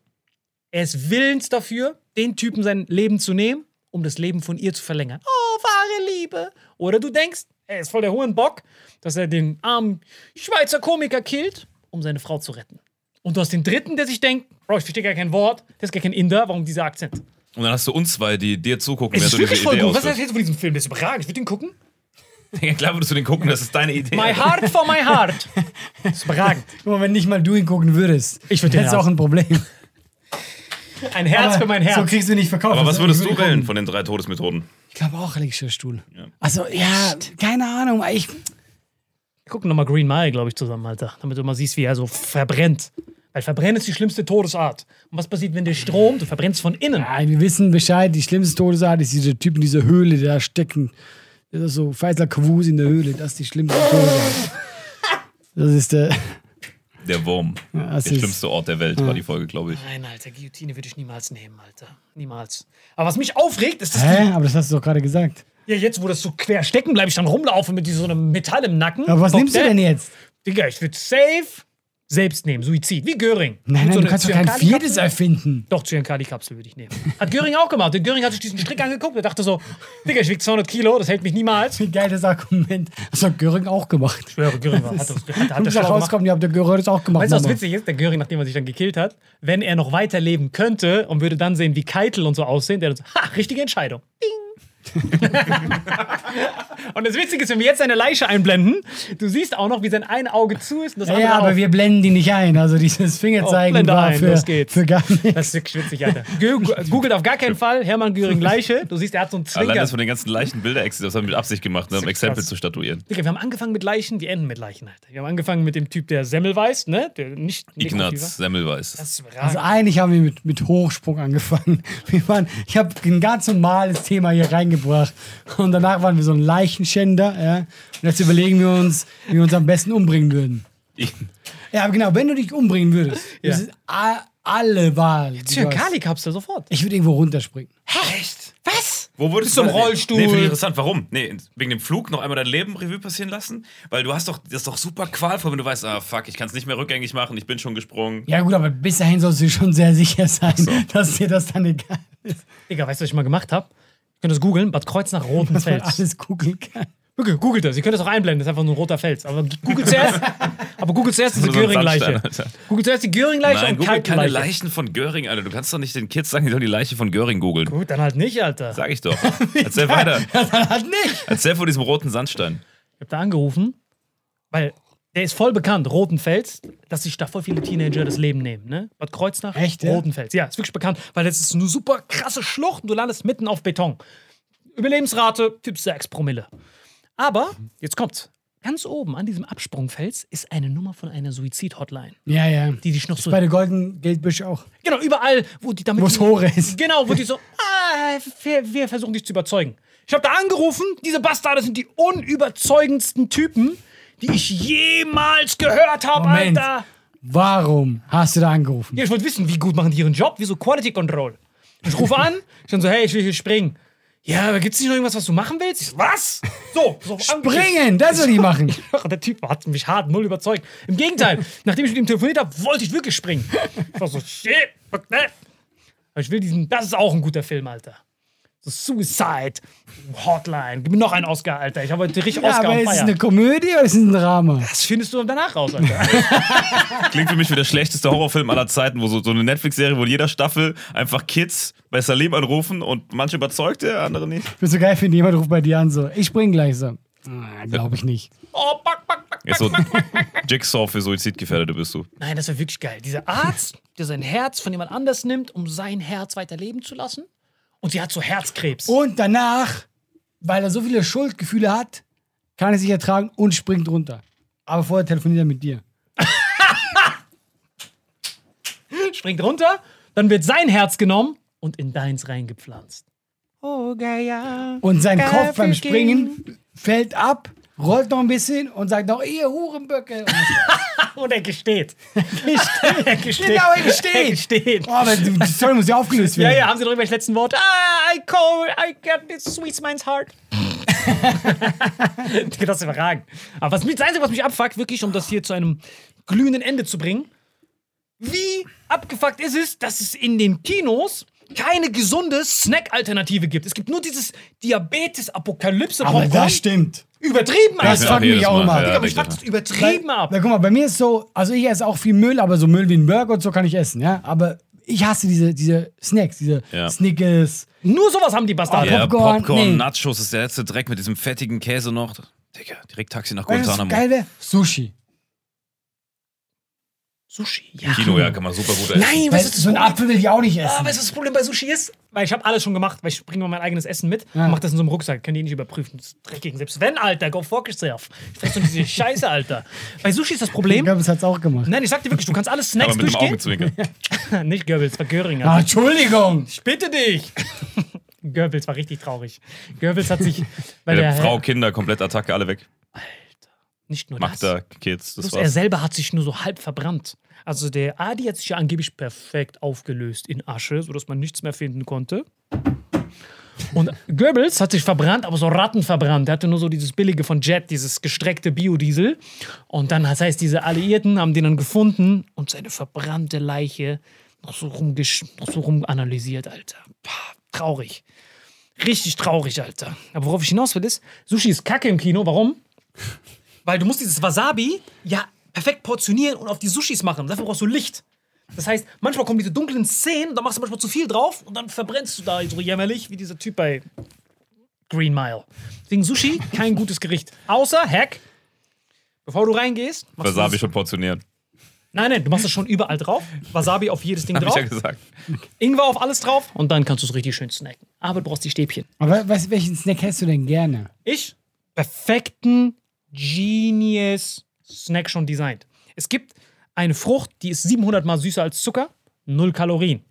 C: er ist willens dafür, den Typen sein Leben zu nehmen, um das Leben von ihr zu verlängern. Oh, wahre Liebe. Oder du denkst, er ist voll der hohen Bock, dass er den armen Schweizer Komiker killt, um seine Frau zu retten. Und du hast den dritten, der sich denkt, Bro, ich verstehe gar kein Wort, der ist gar kein Inder, warum dieser Akzent?
D: Und dann hast du uns zwei, die dir zugucken,
C: Es
D: während
C: ist
D: du diese
C: wirklich voll
D: Idee
C: gut. Was erzählst du von diesem Film? Das ist überragend. Ich würde den gucken.
D: Ja, klar würdest du den gucken, das ist deine Idee.
C: My heart for my heart. [laughs] Das ist überragend.
A: Guck mal, wenn nicht mal du ihn gucken würdest,
C: Ich würd den
A: hättest du auch ein Problem.
C: Ein Herz
A: Aber
C: für mein
A: So
C: Herz.
A: kriegst du nicht verkauft.
D: Aber was würdest du wählen von den drei Todesmethoden?
A: Ich glaube auch elektrischer Stuhl. Also, ja, keine Ahnung. Ich,
C: Wir gucken nochmal Green Mile, glaube ich, zusammen, Alter. Damit du mal siehst, wie er so verbrennt. Weil Verbrennen ist die schlimmste Todesart. Und was passiert, wenn der Strom, du verbrennst von innen.
A: Nein, wir wissen Bescheid. Die schlimmste Todesart ist dieser Typ in dieser Höhle, der da stecken. Das ist so Faisal Kavus in der Höhle. Das ist die schlimmste Todesart. [laughs] Das ist der.
D: Der Wurm.
A: das
D: der schlimmste Ort der Welt war die Folge, glaube ich.
C: Nein, Alter, Guillotine würde ich niemals nehmen, Alter. Niemals. Aber was mich aufregt, ist, dass
A: Hä? Aber das hast du doch gerade gesagt.
C: ja, jetzt, wo das so quer stecken bleibe, ich dann rumlaufe mit so einem Metall im Nacken.
A: Aber was
C: Bock,
A: nimmst du denn jetzt?
C: Digga, ich würde safe selbst nehmen. Suizid. Wie Göring.
A: Nein, nein,
C: so
A: du kannst doch kein viertes erfinden.
C: Doch, Zyankali-Kapsel würde ich nehmen. Hat Göring auch gemacht. Der Göring hat sich diesen Strick angeguckt und dachte so, Digga, ich wiege 200 Kilo, das hält mich niemals. Ich
A: Wie geil das Argument. Das hat Göring auch gemacht.
C: schwöre, Göring war, hat das, hat, hat das
A: rauskommen, ja, der Göring hat das auch gemacht.
C: Weißt du, was witzig ist? Der Göring, nachdem er sich dann gekillt hat, wenn er noch weiterleben könnte und würde dann sehen, wie Keitel und so aussehen, der dann so, ha, richtige Entscheidung. Ding. [laughs] und das Witzige ist, wenn wir jetzt seine Leiche einblenden, du siehst auch noch, wie sein ein Auge zu ist und das
A: Ja,
C: andere
A: ja, aber
C: auf.
A: wir blenden die nicht ein. Also dieses Fingerzeigen
C: Oh,
A: war
C: ein,
A: für,
C: los geht's.
A: für gar nichts.
C: Das ist wirklich witzig, Alter. Go- Googelt auf gar keinen Fall Hermann Göring Leiche. Du siehst, er hat so einen
D: Allein
C: Zwinker.
D: das von den ganzen leichten Bilder, das haben wir mit Absicht gemacht, ne, um Exempel zu statuieren.
C: Digga, wir haben angefangen mit Leichen, die enden mit Leichen, Alter. Wir haben angefangen mit dem Typ, der Semmel weiß, ne? Der nicht
D: Ignaz
C: ist überragend.
A: Also eigentlich haben wir mit, mit Hochsprung angefangen. Wir waren, ich habe ein ganz normales Thema hier reingebracht. Und danach waren wir so ein Leichenschänder. Ja? Und jetzt überlegen wir uns, wie wir uns am besten umbringen würden.
D: Ich-
A: Ja, aber genau, wenn du dich umbringen würdest,
C: Ja.
A: das ist alle Wahl.
C: Zyankali-Kapsel sofort.
A: Ich würde irgendwo runterspringen.
D: Echt?
C: Was?
D: Wo würdest
C: du im
D: Nee,
C: Rollstuhl?
D: Nee, finde ich interessant. Warum? Nee, wegen dem Flug noch einmal dein Leben Revue passieren lassen? Weil du hast doch, das ist doch super qualvoll, wenn du weißt, ah fuck, ich kann es nicht mehr rückgängig machen, ich bin schon gesprungen.
A: Ja, gut, aber bis dahin sollst du schon sehr sicher sein, dass dir das dann egal ist,
C: Digga, weißt du, was ich mal gemacht habe? Ihr könnt das googeln, Bad Kreuznach, Rotenfels. [laughs]
A: alles googeln kann.
C: Wirklich, googelt das. Ihr könnt das auch einblenden, das ist einfach nur ein roter Fels. Aber googelt zuerst, aber googelt zuerst diese
D: so
C: Göring-Leiche. Googelt zuerst die Göring-Leiche
D: Nein,
C: und
D: google keine. Leichen von Göring, Alter. Du kannst doch nicht den Kids sagen, die sollen die Leiche von Göring googeln.
C: Gut, dann halt nicht, Alter.
D: Sag ich doch. [laughs] Erzähl weiter. [laughs]
A: Das hat nicht.
D: Erzähl von diesem roten Sandstein.
C: Ich hab da angerufen, weil der ist voll bekannt, Rotenfels, dass sich da voll viele Teenager das Leben nehmen, ne? Bad Kreuznach,
A: Echt, ja?
C: Rotenfels. Ja, ist wirklich bekannt, weil das ist eine super krasse Schlucht und du landest mitten auf Beton. Überlebensrate, Typ 6 Promille. Aber, jetzt kommt's. Ganz oben an diesem Absprungfels ist eine Nummer von einer Suizid-Hotline,
A: Ja, ja.
C: die dich noch so.
A: Bei der Golden Geldbüsch auch.
C: Genau, überall, wo die damit.
A: Wo es hoch ist.
C: Genau, wo die [laughs] so, ah, wir, wir versuchen dich zu überzeugen. Ich habe da angerufen, diese Bastarde sind die unüberzeugendsten Typen, die ich jemals gehört habe,
A: Moment.
C: Alter.
A: Warum hast du da angerufen?
C: Ja, ich wollte wissen, wie gut machen die ihren Job, wie so Quality Control. Ich rufe an, [laughs] ich dann so, hey, ich will hier springen. Ja, aber gibt's nicht noch irgendwas, was du machen willst? Ich so, was? So, so [laughs]
A: Bringen, das soll ich machen. [laughs]
C: Ach, Der Typ hat mich hart null überzeugt. Im Gegenteil, nachdem ich mit ihm telefoniert habe, wollte ich wirklich springen. Ich war so, shit, fuck that. Aber ich will diesen, das ist auch ein guter Film, Alter. So Suicide, Hotline. Gib mir noch einen Oscar, Alter. Ich habe heute richtig
A: Ja,
C: Oscar
A: aber
C: on
A: ist es eine Komödie oder ist es ein Drama?
C: Das findest du danach raus, Alter. [laughs]
D: Klingt für mich wie der schlechteste Horrorfilm aller Zeiten, wo so, so eine Netflix-Serie, wo in jeder Staffel einfach Kids bei Salim anrufen und manche überzeugt er, andere nicht.
A: Ich bin so geil, finde jemand ruft bei dir an so, ich spring gleich so. Ah, Glaube ich nicht.
C: oh, back, back, back.
D: Jetzt so [laughs] Jigsaw für Suizidgefährdete bist du.
C: Nein, das wäre wirklich geil. Dieser Arzt, der sein Herz von jemand anders nimmt, um sein Herz weiterleben zu lassen. Und sie hat so Herzkrebs.
A: Und danach, weil er so viele Schuldgefühle hat, kann er sich ertragen und springt runter. Aber vorher telefoniert er mit dir. [laughs]
C: springt runter, dann wird sein Herz genommen und in deins reingepflanzt. Oh, Gaia.
A: Und sein Kopf beim Springen fällt ab, rollt noch ein bisschen und sagt noch, ihr Hurenböcke. [laughs] [laughs] Und das- [laughs]
C: Und er gesteht. er gesteht.
A: Genau, er gesteht.
C: Er gesteht.
A: Oh, aber die die Story muss ja aufgelöst
C: Ja,
A: werden.
C: ja, haben sie noch irgendwelche letzten Worte? Ah, I call, I got this sweet mine's heart. [laughs] das ist überragend. Aber was mich, das Einzige, was mich abfuckt, wirklich, um das hier zu einem glühenden Ende zu bringen, wie abgefuckt ist es, dass es in den Kinos keine gesunde Snack-Alternative gibt. Es gibt nur dieses Diabetes-Apokalypse
A: Aber das stimmt.
C: Übertrieben,
A: Das
C: Alter.
A: fuckt mich
D: jedes
A: auch
D: Mal,
A: immer.
D: ja.
C: Digga, aber ich
D: denke
C: fuck das übertrieben ab.
A: Na, guck mal, bei mir ist so, also ich esse auch viel Müll, aber so Müll wie ein Burger und so kann ich essen, ja. Aber ich hasse diese, diese Snacks, diese
D: Ja.
A: Snickers.
C: Nur sowas haben die Bastarde.
A: Ja.
D: Ja,
A: Popcorn,
D: Popcorn,
A: nee.
D: Nachos ist der letzte Dreck mit diesem fettigen Käse noch. Digga, direkt Taxi nach
A: Weißt du, was
D: Guantanamo.
A: geil wäre? Sushi.
C: Sushi, ja.
D: Kino, ja, kann man super gut essen.
C: Nein, weißt du,
A: so ein Apfel will ich auch nicht
C: Ah,
A: essen.
C: weißt du, was das Problem bei Sushi ist? Weil ich habe alles schon gemacht, weil ich bringe immer mein eigenes Essen mit
A: Ja.
C: und mach das in so einem Rucksack. Kann die nicht überprüfen. Das ist dreckig. Selbst wenn, Alter, go fuck yourself. Ich fress doch diese [laughs] Scheiße, Alter. Bei Sushi ist das
A: Ich
C: Problem.
A: glaube, es hat's auch gemacht.
C: Nein, ich sag dir wirklich, du kannst alle Snacks
D: Aber mit dem
C: durchgehen.
D: Augenzwinkern. [laughs]
C: nicht Goebbels, war Göring.
A: Ah. Entschuldigung.
C: Ich bitte dich. [laughs] Goebbels war richtig traurig. Goebbels hat sich, weil
D: Ja,
C: der
D: Frau, Kinder, komplett Attacke, alle weg.
C: Nicht nur das.
D: Magda, Kids, das
C: Bloß er
D: war's.
C: selber hat sich nur so halb verbrannt. Also der Adi hat sich ja angeblich perfekt aufgelöst in Asche, sodass man nichts mehr finden konnte. Und [laughs] Goebbels hat sich verbrannt, aber so rattenverbrannt. Er hatte nur so dieses billige von Jet, dieses gestreckte Biodiesel. Und dann, das heißt, diese Alliierten haben den dann gefunden und seine verbrannte Leiche noch so, rumgesch noch so rumanalysiert, Alter. Pah, traurig. Richtig traurig, Alter. Aber worauf ich hinaus will, ist, Sushi ist kacke im Kino. Warum? [laughs] Weil du musst dieses Wasabi ja perfekt portionieren und auf die Sushis machen. Dafür brauchst du Licht. Das heißt, manchmal kommen diese dunklen Szenen, da machst du manchmal zu viel drauf und dann verbrennst du da so jämmerlich wie dieser Typ bei Green Mile. Deswegen Sushi, kein gutes Gericht. Außer, Hack, bevor du reingehst, machst du
D: Wasabi
C: das-
D: schon portioniert.
C: Nein, nein, du machst das schon überall drauf. Wasabi auf jedes Ding
D: Hab ich
C: drauf.
D: ja gesagt.
C: Ingwer auf alles drauf und dann kannst du es richtig schön snacken. Aber du brauchst die Stäbchen.
A: Aber weißt, du, welchen Snack hättest du denn gerne?
C: Ich perfekten Genius Snack schon designt. Es gibt eine Frucht, die ist 700 mal süßer als Zucker, null Kalorien.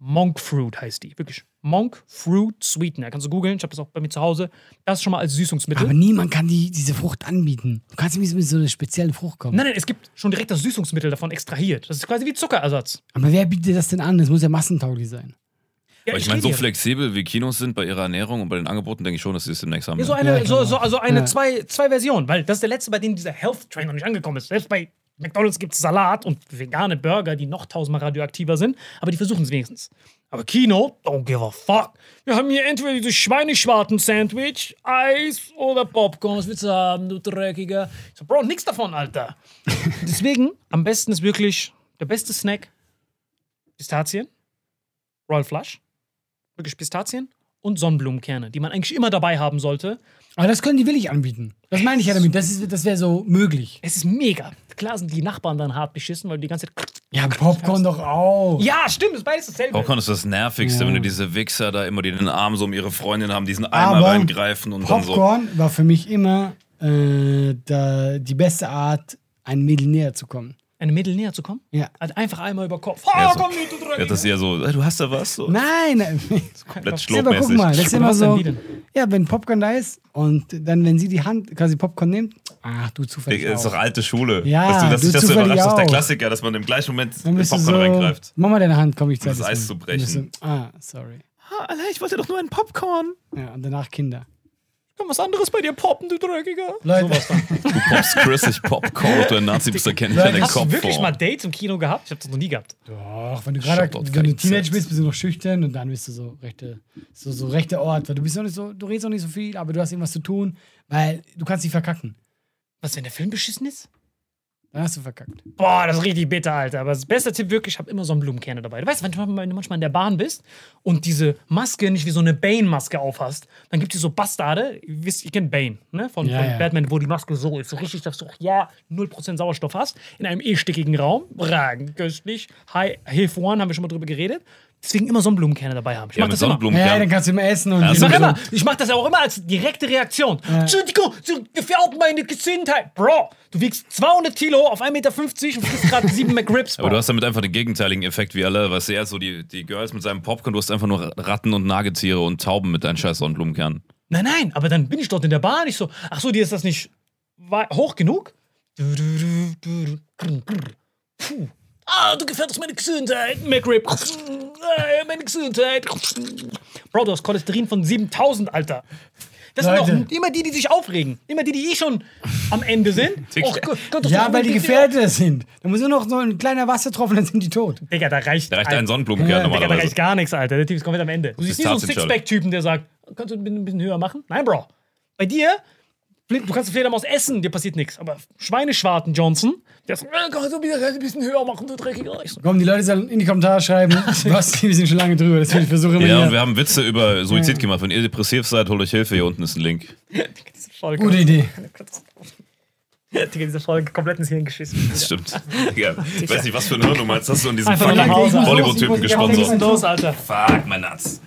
C: Monk Fruit heißt die, wirklich. Monk Fruit Sweetener. Kannst du googeln, ich habe das auch bei mir zu Hause. Das schon mal als Süßungsmittel.
A: Aber niemand kann die, diese Frucht anbieten. Du kannst nicht mit so einer speziellen Frucht kommen.
C: nein, nein, es gibt schon direkt das Süßungsmittel davon extrahiert. Das ist quasi wie Zuckerersatz.
A: Aber wer bietet das denn an? Das muss ja massentauglich sein.
C: Ja,
D: Aber ich meine,
C: rede
D: so flexibel wie Kinos sind bei ihrer Ernährung und bei den Angeboten, denke ich schon, dass sie es demnächst haben.
C: Ja, so
D: werden.
C: eine,
A: Ja,
C: so,
A: klar.
C: so, also eine
A: Ja.
C: zwei, zwei Versionen, weil das ist der letzte, bei dem dieser Health Train noch nicht angekommen ist. Selbst bei McDonalds gibt es Salat und vegane Burger, die noch tausendmal radioaktiver sind, aber die versuchen es wenigstens. Aber Kino, don't give a fuck. Wir haben hier entweder dieses Schweineschwarten-Sandwich, Eis oder Popcorn. Was willst du haben, du Dreckiger? Ich so, Bro, nix davon, Alter. [laughs] Deswegen, am besten ist wirklich der beste Snack Pistazien, Royal Flush, wirklich Pistazien und Sonnenblumenkerne, die man eigentlich immer dabei haben sollte.
A: Aber das können die willig anbieten. Das meine ich ja damit. Das, ist- das wäre so möglich.
C: Es ist mega. Klar sind die Nachbarn dann hart beschissen, weil die ganze Zeit.
A: Ja, Popcorn doch auch.
C: Ja, stimmt, ist beides dasselbe.
D: Popcorn ist das Nervigste,
A: Ja.
D: wenn du diese Wichser da immer, die den Arm so um ihre Freundin haben, diesen Eimer
A: Aber
D: reingreifen und dann so.
A: Popcorn war für mich immer äh, da, die beste Art, einem Mädel näher zu kommen.
C: Einem Mädel näher zu kommen?
A: Ja.
C: Halt einfach einmal über Kopf.
D: Ja,
C: Ah,
D: so-
C: komm nicht, du
D: Ja, das ist ja so, äh, du hast da was? So.
A: Nein, nein. [laughs]
D: Komplett
A: aber guck mal, das ist immer so. Ja, wenn Popcorn da ist und dann, wenn sie die Hand quasi Popcorn nimmt, ach, du zufällig.
D: Das ist doch alte Schule.
A: Ja,
D: dass du, dass
A: du
D: das so
A: zufällig
D: überrascht, das ist der. Klassiker, dass man im gleichen Moment
A: Dann
D: in
A: du
D: Popcorn
A: so,
D: reingreift.
A: Mach mal deine Hand, komm ich zeig
D: Um das
A: dir
D: Eis zu brechen.
A: du, ah, sorry.
D: Ah, Alter, ich wollte doch nur ein Popcorn.
A: Ja, und danach Kinder.
C: Kann was anderes bei dir poppen, du Dreckiger.
A: Leute,
D: Du poppst Chris, ich Popcorn, du ein Nazi bist, da kenn ich deine
C: Hast du wirklich
D: Kopfform.
C: mal Dates im Kino gehabt? Ich hab das noch nie gehabt.
A: Doch, wenn du gerade, wenn du. Teenager bist, bist du noch schüchtern und dann bist du so rechte, so, so rechter Ort, weil du bist noch nicht so, du redest noch nicht so viel, aber du hast irgendwas zu tun, weil du kannst nicht verkacken.
C: Was, wenn der Film beschissen ist?
A: Dann hast du verkackt.
C: Boah, das ist richtig bitter, Alter. Aber das beste Tipp wirklich, ich habe immer Sonnenblumenkerne dabei. Du weißt, wenn du manchmal in der Bahn bist und diese Maske nicht wie so eine Bane-Maske aufhast, dann gibt es so Bastarde, ihr wisst, ihr kennt Bane, ne? Von,
A: Ja,
C: von
A: ja.
C: Batman, wo die Maske so ist, so richtig, dass du auch ja 0% Sauerstoff hast, in einem eh stickigen Raum. Ragen, köstlich. Hi, Hilf One, haben wir schon mal drüber geredet. Deswegen immer Sonnenblumenkerne dabei haben. Ich
D: Ja,
C: mach das immer.
A: Ja, dann kannst du immer essen und.
D: Ja,
C: Ich mach immer, ich mach das ja auch immer als direkte Reaktion. Entschuldigung, so gefährdet meine Gesundheit. Bro, du wiegst 200 Kilo auf 1,50 Meter und frisst gerade 7 McRibs. Bro.
D: Aber du hast damit einfach den gegenteiligen Effekt wie alle, weißt du, eher so die, die Girls mit seinem Popcorn, du hast einfach nur Ratten und Nagetiere und Tauben mit deinen scheiß Sonnenblumenkern.
C: Nein, nein, aber dann bin ich dort in der Bahn. Ich so, ach so, dir ist das nicht hoch genug? Du, du, du, du, du, grr, grr. Puh. Ah, du gefährdest meine Gesundheit, McRib. Äh, Meine Gesundheit. Bro, du hast Cholesterin von 7000, Alter. Das sind doch immer die, die sich aufregen. Immer die, die eh schon am Ende sind. [laughs] Och, Gott,
A: Ja, weil die gefährdet sind. Da muss nur noch so ein kleiner Wassertropfen, dann sind die tot.
C: Digga, da reicht,
D: Da reicht ein Sonnenblumenkern
A: Ja, Digga,
C: da
D: normalerweise.
C: reicht gar nichts, Alter. Der Typ ist komplett am Ende. Du siehst nie so einen. Sixpack-Typen, der sagt, kannst du ein bisschen höher machen? Nein, Bro. Bei dir, du kannst eine Fledermaus essen, dir passiert nichts. Aber Schweineschwarten Johnson, der sagt, äh, kannst du wieder ein bisschen höher machen, du dreckiger. Ich so,
A: Komm, die Leute sollen in die Kommentare schreiben, was, wir sind schon lange drüber, deswegen ich versuche immer
D: Ja, und wir haben Witze über Suizid gemacht. Wenn ihr depressiv seid, holt euch Hilfe. Hier unten ist ein Link.
C: Folge.
A: Gute Idee.
C: Digga, diese Folge komplett ins Hirn geschissen.
D: Das stimmt. Digga, ich weiß nicht, was für ein Hirn du meinst. Hast du an diesen
C: Einfach nur nach Hause.
D: fucking
A: Ich ich muss- ich
C: ist denn
D: gesponsert?
C: los, Alter?
D: Fuck, mein Nuts.